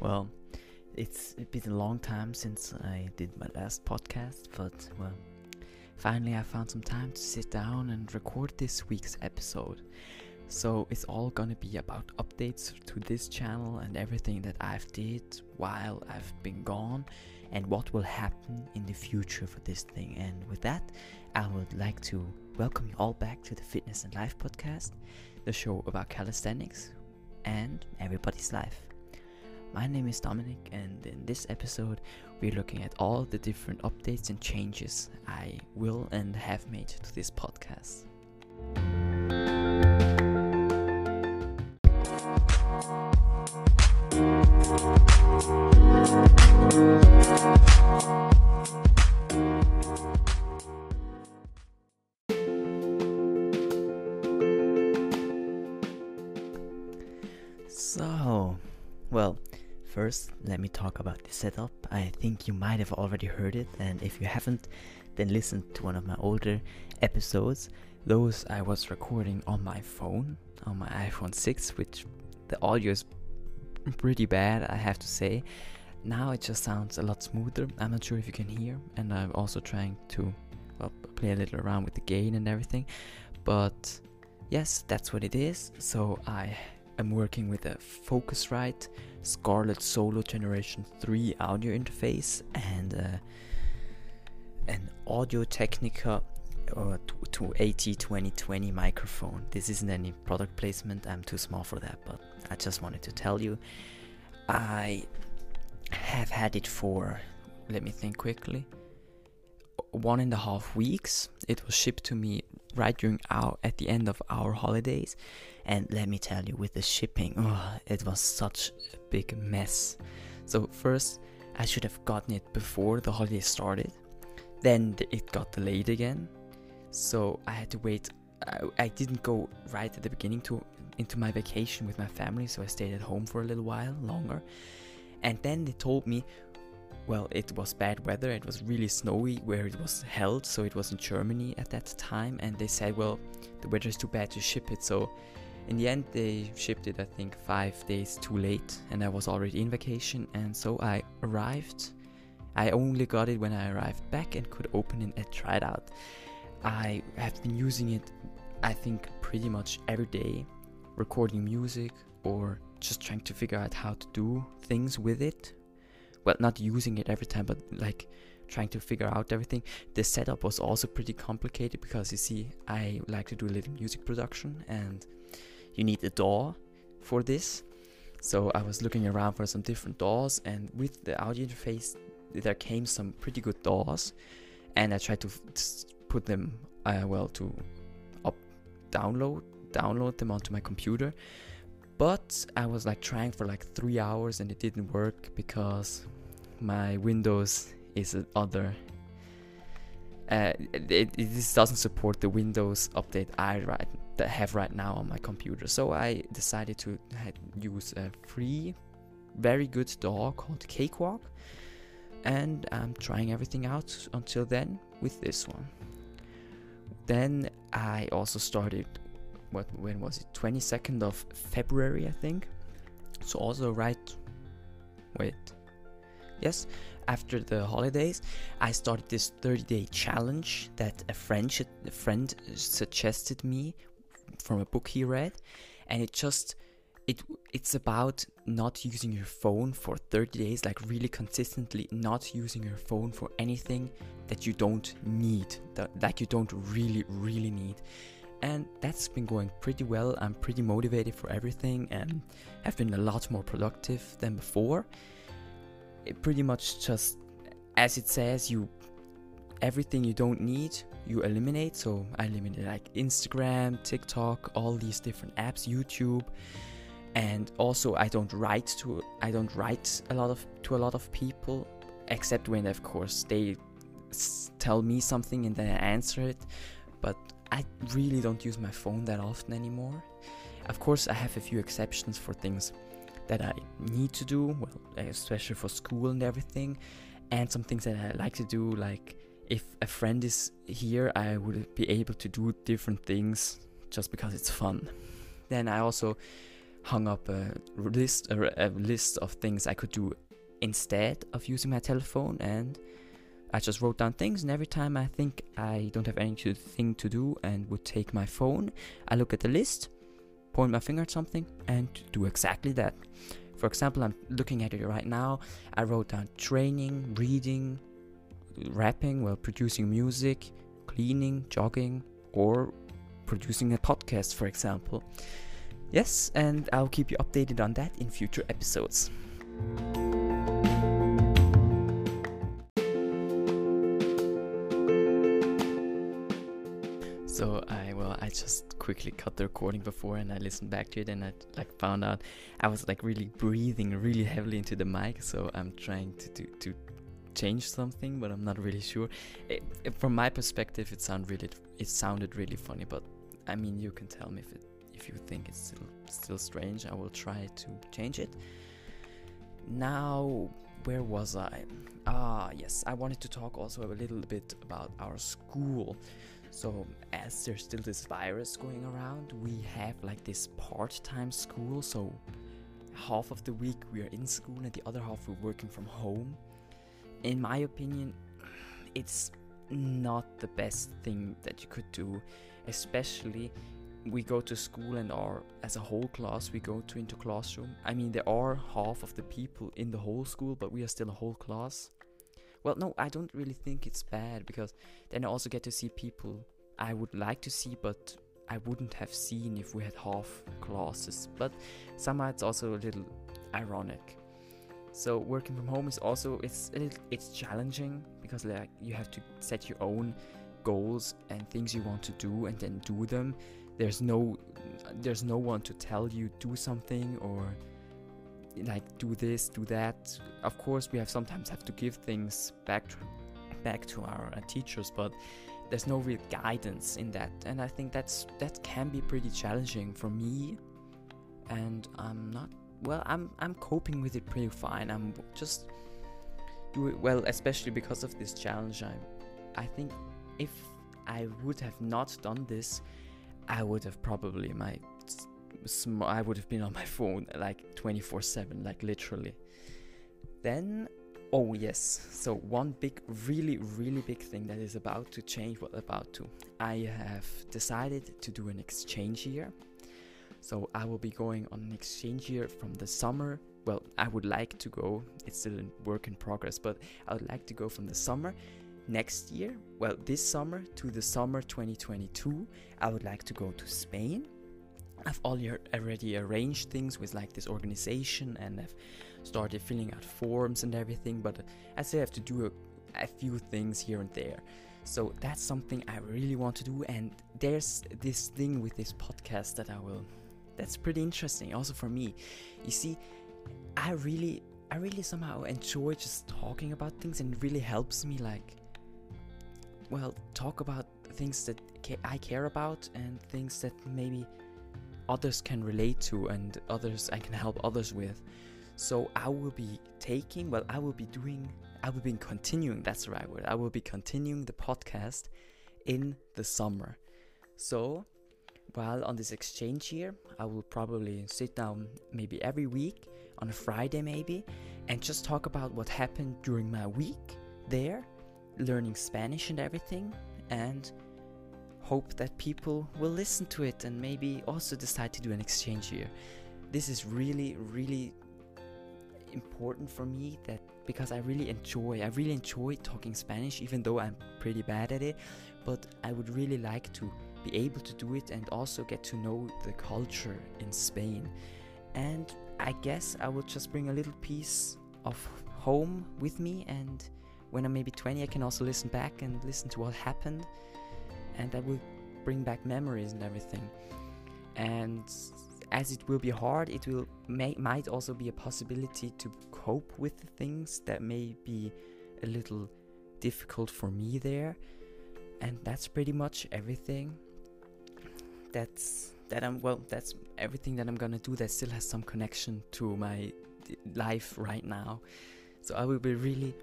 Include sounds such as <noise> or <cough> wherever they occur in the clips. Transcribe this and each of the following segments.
Well, it's been a long time since I did my last podcast, but well, finally I found some time to sit down and record this week's episode. So it's all gonna be about updates to this channel and everything that I've did while I've been gone and what will happen in the future for this thing. And with that, I would like to welcome you all back to the Fitness and Life podcast, the show about calisthenics and everybody's life. My name is Dominic, and in this episode, we're looking at all the different updates and changes I will and have made to this podcast. So, well, first let me talk about the setup. I think you might have already heard it, and if you haven't, then listen to one of my older episodes. Those I was recording on my phone, on my iPhone 6, which the audio is pretty bad, I have to say. Now it just sounds a lot smoother. I'm not sure if you can hear, and I'm also trying to well, play a little around with the gain and everything. But yes, that's what it is. So I am working with a Focusrite Scarlett Solo Generation 3 audio interface and uh, an Audio Technica uh, 280 2020 microphone. This isn't any product placement, I'm too small for that, but I just wanted to tell you. I have had it for, let me think quickly, one and a half weeks. It was shipped to me right during our at the end of our holidays, and let me tell you, with the shipping, oh, it was such a big mess. So first, I should have gotten it before the holiday started. Then it got delayed again, so I had to wait. I, I didn't go right at the beginning to into my vacation with my family, so I stayed at home for a little while longer. And then they told me, well, it was bad weather. It was really snowy where it was held, so it was in Germany at that time. And they said, well, the weather is too bad to ship it. So in the end, they shipped it, I think, five days too late, and I was already in vacation. And so I arrived. I only got it when I arrived back and could open it and try it out. I have been using it, I think, pretty much every day, recording music or just trying to figure out how to do things with it. Well, not using it every time, but like trying to figure out everything. The setup was also pretty complicated because you see, I like to do a little music production and you need a DAW for this. So I was looking around for some different DAWs, and with the audio interface, there came some pretty good DAWs, and I tried to put them, uh, well, to up download download them onto my computer. But I was like trying for like three hours, and it didn't work because my Windows is other. Uh, it, it, this doesn't support the Windows update I right that have right now on my computer. So I decided to use a free, very good DAW called Cakewalk, and I'm trying everything out until then with this one. Then I also started. What when was it? 22nd of February, I think. So also right. Wait. Yes, after the holidays, I started this 30-day challenge that a friend a friend suggested me from a book he read, and it just it it's about not using your phone for 30 days, like really consistently not using your phone for anything that you don't need, that like you don't really really need. And that's been going pretty well. I'm pretty motivated for everything and have been a lot more productive than before. It pretty much just as it says, you everything you don't need you eliminate. So i eliminated like instagram tiktok all these different apps youtube. And also i don't write to i don't write a lot of to a lot of people except when of course they s- tell me something and then i answer it. But i really don't use my phone that often anymore. Of course i have a few exceptions for things that i need to do well especially for school and everything and some things that i like to do like if a friend is here, I would be able to do different things just because it's fun. Then I also hung up a list a, a list of things I could do instead of using my telephone and I just wrote down things and every time I think I don't have anything to do and would take my phone, I look at the list, point my finger at something and do exactly that. For example, I'm looking at it right now. I wrote down training, reading, rapping, while producing music, cleaning, jogging, or producing a podcast, for example. Yes, and I'll keep you updated on that in future episodes. So I well I just quickly cut the recording before and I listened back to it and I like found out I was like really breathing really heavily into the mic so I'm trying to do, to change something but I'm not really sure. It, it, from my perspective it sounded really it sounded really funny but I mean you can tell me if it if you think it's still still strange I will try to change it. Now where was I? Ah yes I wanted to talk also a little bit about our school. So, as there's still this virus going around, we have like this part time school. So, half of the week we are in school and the other half we're working from home. In my opinion, it's not the best thing that you could do, especially we go to school and are as a whole class we go to into classroom i mean there are half of the people in the whole school but we are still a whole class well, no, I don't really think it's bad because then I also get to see people I would like to see, but I wouldn't have seen if we had half classes. But somehow it's also a little ironic. So working from home is also it's it's challenging because like you have to set your own goals and things you want to do and then do them. There's no there's no one to tell you do something or like do this, do that. Of course, we have sometimes have to give things back to, back to our uh, teachers, but there's no real guidance in that, and I think that's that can be pretty challenging for me. And I'm not well. I'm I'm coping with it pretty fine. I'm just do it well, especially because of this challenge. I I think if I would have not done this, I would have probably my sm- I would have been on my <laughs> phone like 24 7, like literally. Then, oh yes, so one big, really, really big thing that is about to change, well, about to. I have decided to do an exchange year. So I will be going on an exchange year from the summer. Well, I would like to go, it's still a work in progress, but I would like to go from the summer next year, well, this summer to the summer 2022. I would like to go to Spain I've already arranged things with like this organization and I've started filling out forms and everything, but uh, I still have to do a, a few things here and there. So that's something I really want to do, and there's this thing with this podcast that I will. That's pretty interesting, also for me. You see, I really, I really somehow enjoy just talking about things, and it really helps me, like, well, talk about things that I care about and things that maybe others can relate to and others I can help others with. So I will be taking, well, I will be doing, I will be continuing, that's the right word, I will be continuing the podcast in the summer. So while on this exchange here, I will probably sit down maybe every week on a Friday, maybe, and just talk about what happened during my week there, learning Spanish and everything, and hope that people will listen to it and maybe also decide to do an exchange here. This is really, really important for me that because I really enjoy I really enjoy talking Spanish even though I'm pretty bad at it but I would really like to be able to do it and also get to know the culture in Spain and I guess I will just bring a little piece of home with me and when I'm maybe 20 I can also listen back and listen to what happened and that will bring back memories and everything. And as it will be hard, it will may, might also be a possibility to cope with things that may be a little difficult for me there. And that's pretty much everything. That's that I'm well. That's everything that I'm gonna do that still has some connection to my life right now. So I will be really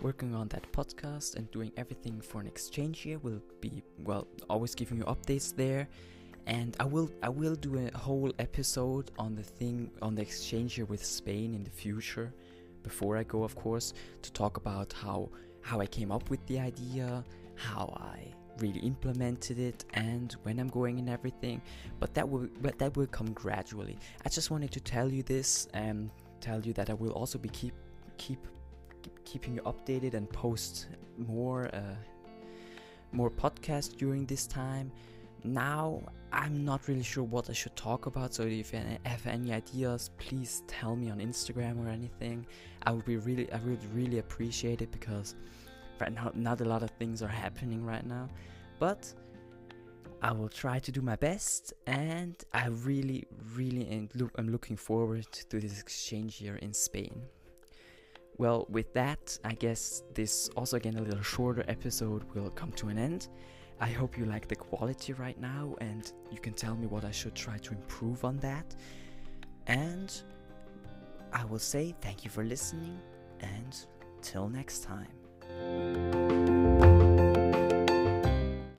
working on that podcast and doing everything for an exchange year will be well always giving you updates there and I will I will do a whole episode on the thing on the exchange here with Spain in the future before I go of course to talk about how how I came up with the idea how I really implemented it and when I'm going and everything but that will but that will come gradually I just wanted to tell you this and tell you that I will also be keep keep, keep keeping you updated and post more uh, more podcasts during this time now I'm not really sure what I should talk about. So if you have any ideas, please tell me on Instagram or anything. I would be really, I would really appreciate it because right now not a lot of things are happening right now. But I will try to do my best, and I really, really am looking forward to this exchange here in Spain. Well, with that, I guess this also again a little shorter episode will come to an end. I hope you like the quality right now and you can tell me what I should try to improve on that. And I will say thank you for listening and till next time. Música